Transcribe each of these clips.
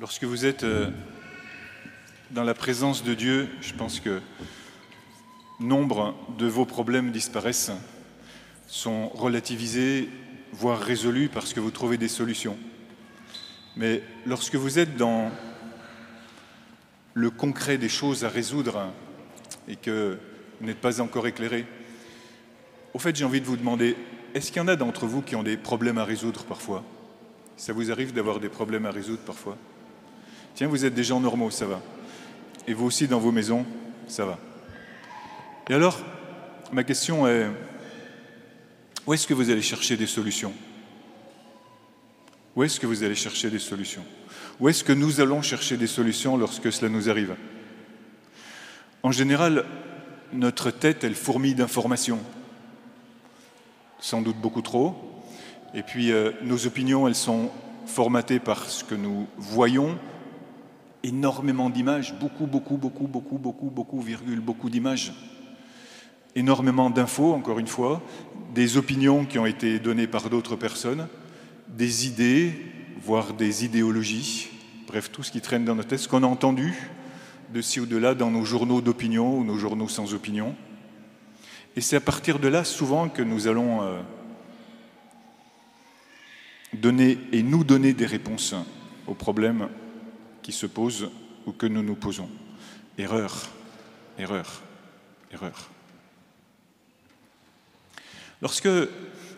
Lorsque vous êtes euh, dans la présence de Dieu, je pense que nombre de vos problèmes disparaissent, sont relativisés, voire résolus parce que vous trouvez des solutions. Mais lorsque vous êtes dans le concret des choses à résoudre et que vous n'êtes pas encore éclairé, au fait, j'ai envie de vous demander, est-ce qu'il y en a d'entre vous qui ont des problèmes à résoudre parfois? Ça vous arrive d'avoir des problèmes à résoudre parfois? Tiens, vous êtes des gens normaux, ça va. Et vous aussi dans vos maisons, ça va. Et alors, ma question est, où est-ce que vous allez chercher des solutions? Où est-ce que vous allez chercher des solutions? Où est-ce que nous allons chercher des solutions lorsque cela nous arrive? En général, notre tête, elle fourmille d'informations, sans doute beaucoup trop. Et puis, euh, nos opinions, elles sont formatées par ce que nous voyons, énormément d'images, beaucoup, beaucoup, beaucoup, beaucoup, beaucoup, beaucoup, virgule, beaucoup d'images, énormément d'infos, encore une fois, des opinions qui ont été données par d'autres personnes, des idées, voire des idéologies, bref, tout ce qui traîne dans notre tête, ce qu'on a entendu de ci ou de là dans nos journaux d'opinion ou nos journaux sans opinion. Et c'est à partir de là, souvent, que nous allons euh, donner et nous donner des réponses aux problèmes qui se posent ou que nous nous posons. Erreur, erreur, erreur. Lorsque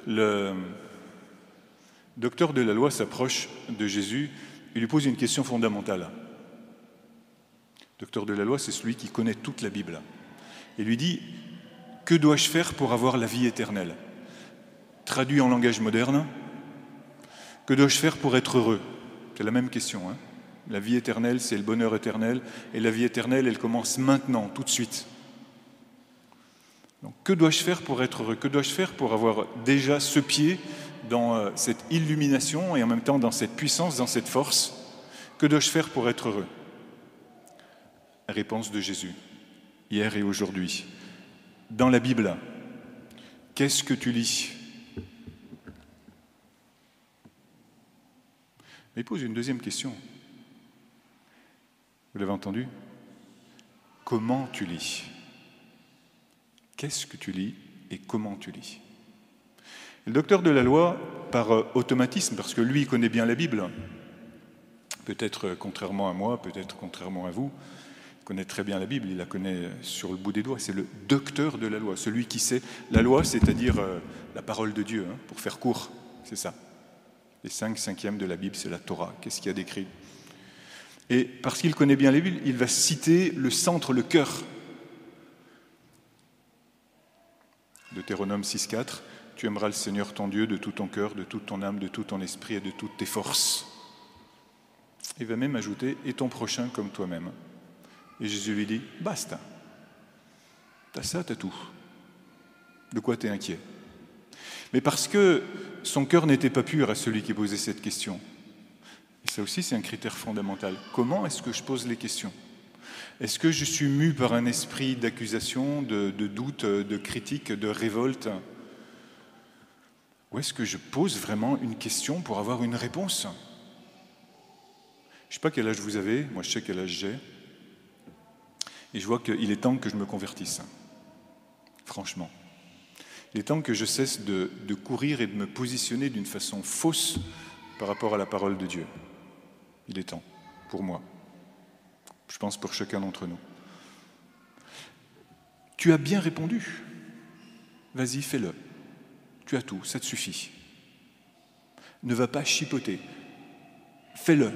le docteur de la loi s'approche de Jésus, il lui pose une question fondamentale. Le docteur de la loi, c'est celui qui connaît toute la Bible. Il lui dit, que dois-je faire pour avoir la vie éternelle? Traduit en langage moderne, que dois-je faire pour être heureux? C'est la même question. Hein la vie éternelle, c'est le bonheur éternel. Et la vie éternelle, elle commence maintenant, tout de suite. Donc, que dois-je faire pour être heureux? Que dois-je faire pour avoir déjà ce pied dans euh, cette illumination et en même temps dans cette puissance, dans cette force? Que dois-je faire pour être heureux? Réponse de Jésus, hier et aujourd'hui. Dans la Bible, qu'est-ce que tu lis? Mais pose une deuxième question. Vous l'avez entendu? Comment tu lis? Qu'est-ce que tu lis et comment tu lis? Le docteur de la loi, par euh, automatisme, parce que lui il connaît bien la Bible, peut-être contrairement à moi, peut-être contrairement à vous, il connaît très bien la Bible, il la connaît sur le bout des doigts, c'est le docteur de la loi, celui qui sait la loi, c'est-à-dire euh, la parole de Dieu, hein, pour faire court, c'est ça. Les cinq cinquièmes de la Bible, c'est la Torah. Qu'est-ce qu'il y a d'écrit? Et parce qu'il connaît bien les Bibles, il va citer le centre, le cœur. Deutéronome 6.4, tu aimeras le Seigneur ton Dieu de tout ton cœur, de toute ton âme, de tout ton esprit et de toutes tes forces. Il va même ajouter, et ton prochain comme toi-même. Et Jésus lui dit, basta. T'as ça, t'as tout. De quoi t'es inquiet? Mais parce que son cœur n'était pas pur à celui qui posait cette question. Ça aussi, c'est un critère fondamental. Comment est-ce que je pose les questions? Est-ce que je suis mu par un esprit d'accusation, de, doute, de critique, de révolte? Ou est-ce que je pose vraiment une question pour avoir une réponse? Je ne sais pas quel âge vous avez, moi je sais quel âge j'ai. Et je vois qu'il est temps que je me convertisse. Franchement. Il est temps que je cesse de courir et de me positionner d'une façon fausse par rapport à la parole de Dieu. Il est temps, pour moi. Je pense pour chacun d'entre nous. Tu as bien répondu. Vas-y, fais-le. Tu as tout, ça te suffit. Ne va pas chipoter. Fais-le.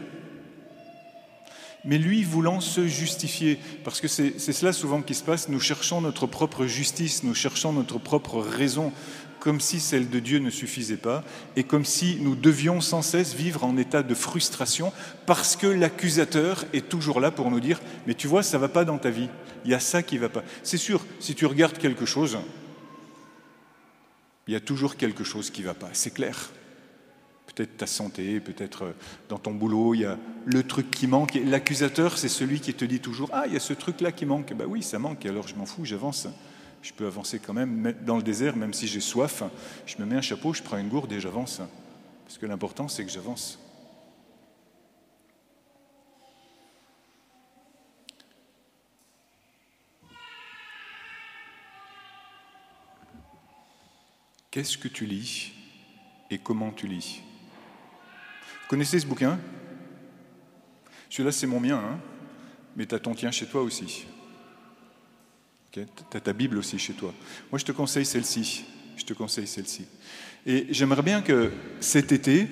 Mais lui voulant se justifier, parce que c'est cela souvent qui se passe, nous cherchons notre propre justice, nous cherchons notre propre raison comme si celle de Dieu ne suffisait pas, et comme si nous devions sans cesse vivre en état de frustration, parce que l'accusateur est toujours là pour nous dire, mais tu vois, ça ne va pas dans ta vie, il y a ça qui ne va pas. C'est sûr, si tu regardes quelque chose, il y a toujours quelque chose qui va pas, c'est clair. Peut-être ta santé, peut-être euh, dans ton boulot, il y a le truc qui manque. L'accusateur, c'est celui qui te dit toujours Ah, il y a ce truc-là qui manque. Ben oui, ça manque, alors je m'en fous, j'avance je peux avancer quand même dans le désert, même si j'ai soif. Je me mets un chapeau, je prends une gourde et j'avance. Parce que l'important, c'est que j'avance. Qu'est-ce que tu lis et comment tu lis? Vous connaissez ce bouquin? Celui-là, c'est mon mien, hein mais tu as ton tien chez toi aussi tu as ta Bible aussi chez toi. Moi, je te conseille celle-ci. Je te conseille celle-ci. Et j'aimerais bien que cet été,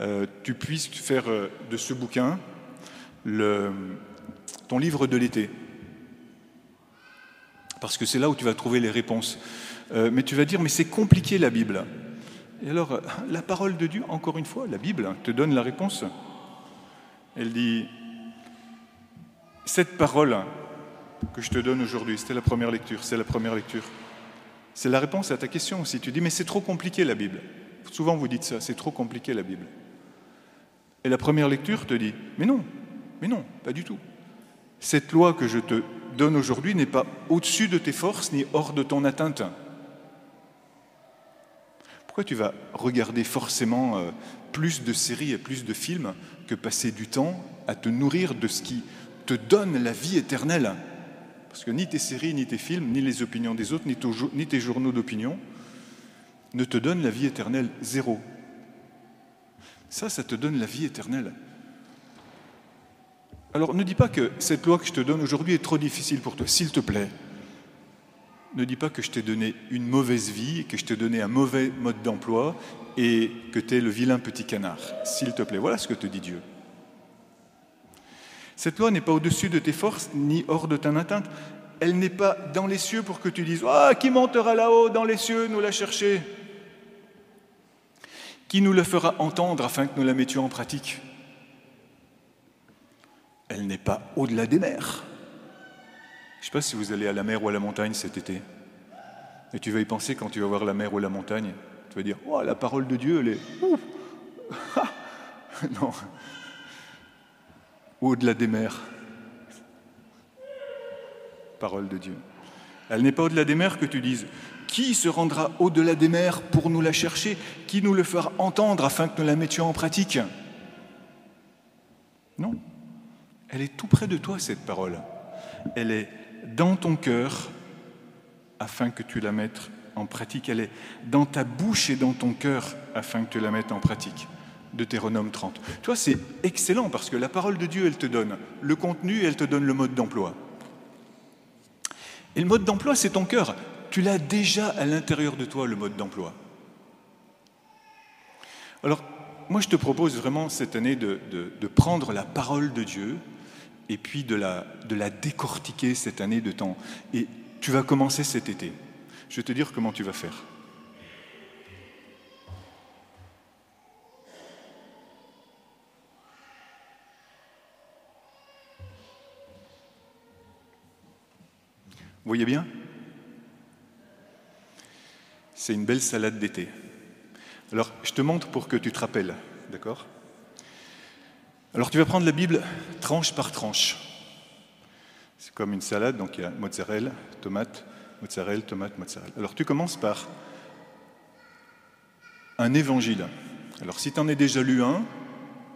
euh, tu puisses faire euh, de ce bouquin ton livre de l'été. Parce que c'est là où tu vas trouver les réponses. Euh, mais tu vas dire, mais c'est compliqué la Bible. Et alors, la parole de Dieu, encore une fois, la Bible te donne la réponse. Elle dit, cette parole que je te donne aujourd'hui, c'était la première lecture, c'est la première lecture. C'est la réponse à ta question Si Tu dis, mais c'est trop compliqué la Bible. Souvent vous dites ça, c'est trop compliqué la Bible. Et la première lecture te dit, mais non, mais non, pas du tout. Cette loi que je te donne aujourd'hui n'est pas au-dessus de tes forces ni hors de ton atteinte. Pourquoi tu vas regarder forcément euh, plus de séries et plus de films que passer du temps à te nourrir de ce qui te donne la vie éternelle? Parce que ni tes séries, ni tes films, ni les opinions des autres, ni tes journaux d'opinion ne te donnent la vie éternelle. Zéro. Ça, ça te donne la vie éternelle. Alors ne dis pas que cette loi que je te donne aujourd'hui est trop difficile pour toi, s'il te plaît. Ne dis pas que je t'ai donné une mauvaise vie, que je t'ai donné un mauvais mode d'emploi et que tu es le vilain petit canard, s'il te plaît. Voilà ce que te dit Dieu. Cette loi n'est pas au-dessus de tes forces ni hors de ta atteinte. Elle n'est pas dans les cieux pour que tu dises Ah, qui montera là-haut dans les cieux nous la chercher? Qui nous le fera entendre afin que nous la mettions en pratique? Elle n'est pas au-delà des mers. Je ne sais pas si vous allez à la mer ou à la montagne cet été. Et tu vas y penser quand tu vas voir la mer ou la montagne. Tu vas dire, oh, la parole de Dieu, elle est... non. Au-delà des mers. Parole de Dieu. Elle n'est pas au-delà des mers que tu dises, qui se rendra au-delà des mers pour nous la chercher? Qui nous le fera entendre afin que nous la mettions en pratique? Non. Elle est tout près de toi, cette parole. Elle est dans ton cœur afin que tu la mettes en pratique. Elle est dans ta bouche et dans ton cœur afin que tu la mettes en pratique. Deutéronome 30. Tu vois, c'est excellent parce que la parole de Dieu, elle te donne le contenu elle te donne le mode d'emploi. Et le mode d'emploi, c'est ton cœur. Tu l'as déjà à l'intérieur de toi, le mode d'emploi. Alors, moi, je te propose vraiment cette année de, de prendre la parole de Dieu et puis de la, de la décortiquer cette année de temps. Et tu vas commencer cet été. Je vais te dire comment tu vas faire. Vous voyez bien? C'est une belle salade d'été. Alors, je te montre pour que tu te rappelles, d'accord? Alors tu vas prendre la Bible tranche par tranche. C'est comme une salade, donc il y a mozzarella, tomate, mozzarella, tomate, mozzarella. Alors tu commences par un évangile. Alors si tu en as déjà lu un,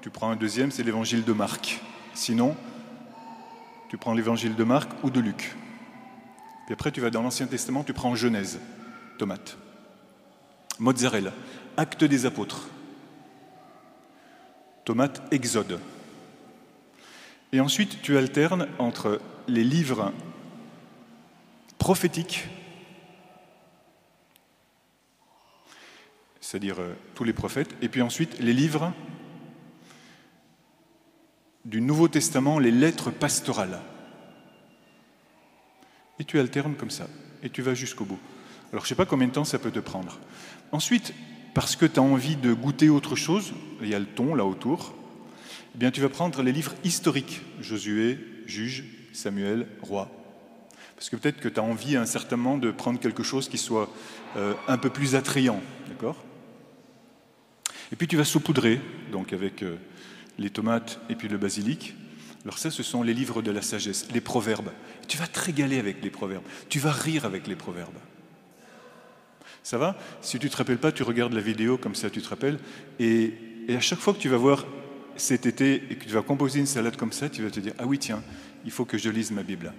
tu prends un deuxième, c'est l'évangile de Marc. Sinon, tu prends l'évangile de Marc ou de Luc. Puis après, tu vas dans l'Ancien Testament, tu prends Genèse, tomate. Mozzarella, acte des apôtres tomate Exode. Et ensuite, tu alternes entre les livres prophétiques, c'est-à-dire euh, tous les prophètes, et puis ensuite les livres du Nouveau Testament, les lettres pastorales. Et tu alternes comme ça, et tu vas jusqu'au bout. Alors je ne sais pas combien de temps ça peut te prendre. Ensuite, parce que tu as envie de goûter autre chose, il y a le ton là autour, eh bien tu vas prendre les livres historiques, Josué, Juge, Samuel, Roi. Parce que peut-être que tu as envie à un certain moment de prendre quelque chose qui soit euh, un peu plus attrayant, d'accord? Et puis tu vas saupoudrer, donc avec euh, les tomates et puis le basilic. Alors ça, ce sont les livres de la sagesse, les proverbes. tu vas te régaler avec les proverbes, tu vas rire avec les proverbes. Ça va? Si tu ne te rappelles pas, tu regardes la vidéo, comme ça tu te rappelles. Et, à chaque fois que tu vas voir cet été et que tu vas composer une salade comme ça, tu vas te dire, ah oui, tiens, il faut que je lise ma Bible.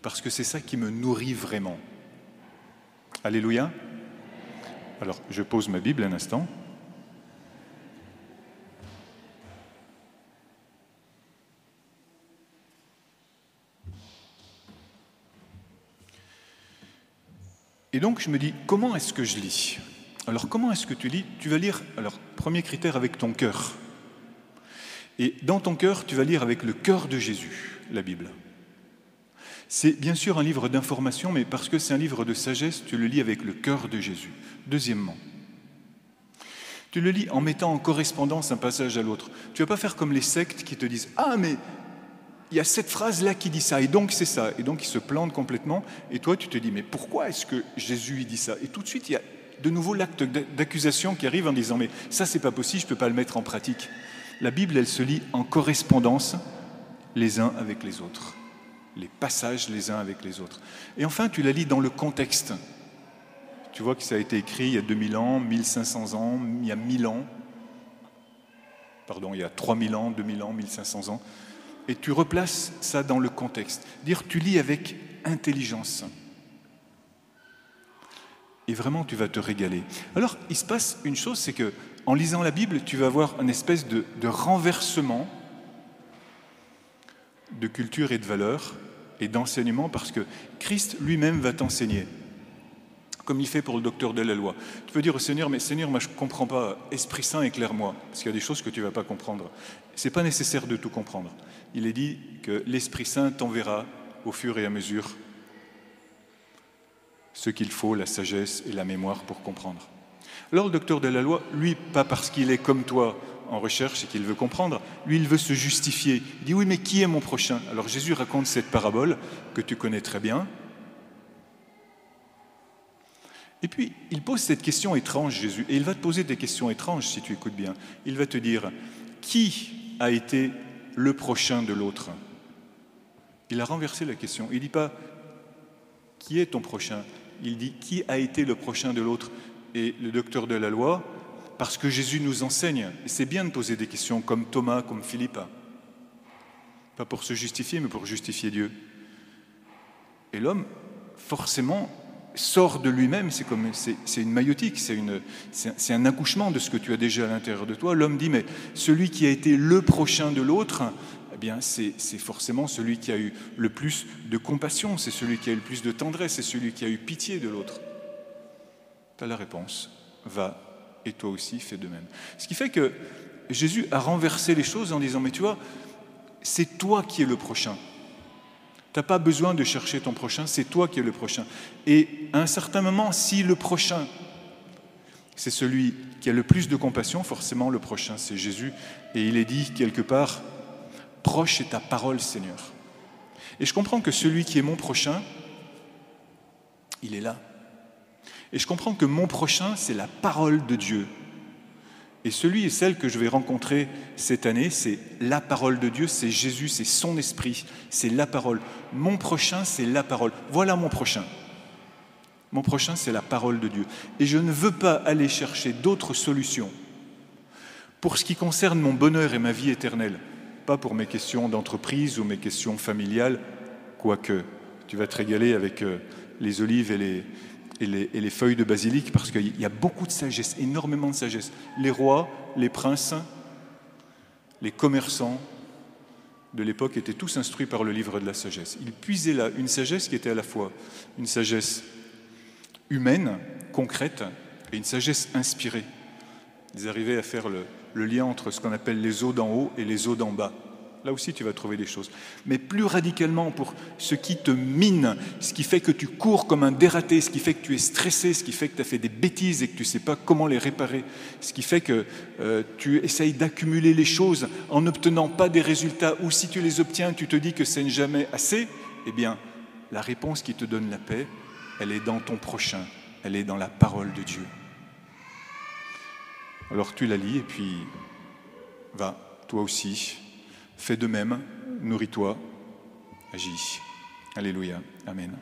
Parce que c'est ça qui me nourrit vraiment. Alléluia? Alors, je pose ma Bible un instant. Et donc, je me dis, comment est-ce que je lis? Alors, comment est-ce que tu lis? Tu vas lire, alors, premier critère, avec ton cœur. Et dans ton cœur, tu vas lire avec le cœur de Jésus, la Bible. C'est bien sûr un livre d'information, mais parce que c'est un livre de sagesse, tu le lis avec le cœur de Jésus. Deuxièmement, tu le lis en mettant en correspondance un passage à l'autre. Tu ne vas pas faire comme les sectes qui te disent Ah, mais il y a cette phrase-là qui dit ça, et donc c'est ça. Et donc ils se plantent complètement, et toi tu te dis Mais pourquoi est-ce que Jésus il dit ça? Et tout de suite, il y a de nouveau l'acte d'accusation qui arrive en disant Mais ça, c'est pas possible, je ne peux pas le mettre en pratique. La Bible, elle se lit en correspondance les uns avec les autres les passages les uns avec les autres. Et enfin, tu la lis dans le contexte. Tu vois que ça a été écrit il y a 2000 ans, 1500 ans, il y a 1000 ans, pardon, il y a 3000 ans, 2000 ans, 1500 ans, et tu replaces ça dans le contexte. Dire, tu lis avec intelligence. Et vraiment, tu vas te régaler. Alors, il se passe une chose, c'est que en lisant la Bible, tu vas avoir une espèce de, de renversement de culture et de valeurs et d'enseignement parce que Christ lui-même va t'enseigner, comme il fait pour le docteur de la loi. Tu peux dire au Seigneur, mais Seigneur, moi je ne comprends pas, Esprit Saint, éclaire-moi, parce qu'il y a des choses que tu ne vas pas comprendre. Ce n'est pas nécessaire de tout comprendre. Il est dit que l'Esprit Saint t'enverra au fur et à mesure ce qu'il faut, la sagesse et la mémoire pour comprendre. Alors le docteur de la loi, lui, pas parce qu'il est comme toi en recherche et qu'il veut comprendre. Lui, il veut se justifier. Il dit oui, mais qui est mon prochain? Alors Jésus raconte cette parabole que tu connais très bien. Et puis, il pose cette question étrange, Jésus, et il va te poser des questions étranges si tu écoutes bien. Il va te dire, qui a été le prochain de l'autre? Il a renversé la question. Il ne dit pas, qui est ton prochain? Il dit, qui a été le prochain de l'autre? Et le docteur de la loi, parce que Jésus nous enseigne. Et c'est bien de poser des questions comme Thomas, comme Philippe. Pas pour se justifier, mais pour justifier Dieu. Et l'homme, forcément, sort de lui-même, c'est comme c'est une maïotique, c'est un accouchement de ce que tu as déjà à l'intérieur de toi. L'homme dit, mais celui qui a été le prochain de l'autre, eh bien, c'est forcément celui qui a eu le plus de compassion, c'est celui qui a eu le plus de tendresse, c'est celui qui a eu pitié de l'autre. Tu as la réponse. Va et toi aussi fais de même. Ce qui fait que Jésus a renversé les choses en disant, mais tu vois, c'est toi qui es le prochain. Tu n'as pas besoin de chercher ton prochain, c'est toi qui es le prochain. Et à un certain moment, si le prochain, c'est celui qui a le plus de compassion, forcément le prochain, c'est Jésus. Et il est dit quelque part, proche est ta parole, Seigneur. Et je comprends que celui qui est mon prochain, il est là. Et je comprends que mon prochain, c'est la parole de Dieu. Et celui et celle que je vais rencontrer cette année, c'est la parole de Dieu, c'est Jésus, c'est son esprit, c'est la parole. Mon prochain, c'est la parole. Voilà mon prochain. Mon prochain, c'est la parole de Dieu. Et je ne veux pas aller chercher d'autres solutions pour ce qui concerne mon bonheur et ma vie éternelle, pas pour mes questions d'entreprise ou mes questions familiales, quoique tu vas te régaler avec euh, les olives et les, feuilles de basilic parce qu'il y a beaucoup de sagesse, énormément de sagesse. Les rois, les princes, les commerçants de l'époque étaient tous instruits par le livre de la sagesse. Ils puisaient là une sagesse qui était à la fois une sagesse humaine, concrète, et une sagesse inspirée. Ils arrivaient à faire le lien entre ce qu'on appelle les eaux d'en haut et les eaux d'en bas. Là aussi, tu vas trouver des choses. Mais plus radicalement pour ce qui te mine, ce qui fait que tu cours comme un dératé, ce qui fait que tu es stressé, ce qui fait que tu as fait des bêtises et que tu ne sais pas comment les réparer, ce qui fait que euh, tu essayes d'accumuler les choses en n'obtenant pas des résultats, ou si tu les obtiens, tu te dis que ce n'est jamais assez, eh bien, la réponse qui te donne la paix, elle est dans ton prochain, elle est dans la parole de Dieu. Alors tu la lis et puis va, toi aussi, Fais de même, nourris-toi, agis. Alléluia. Amen.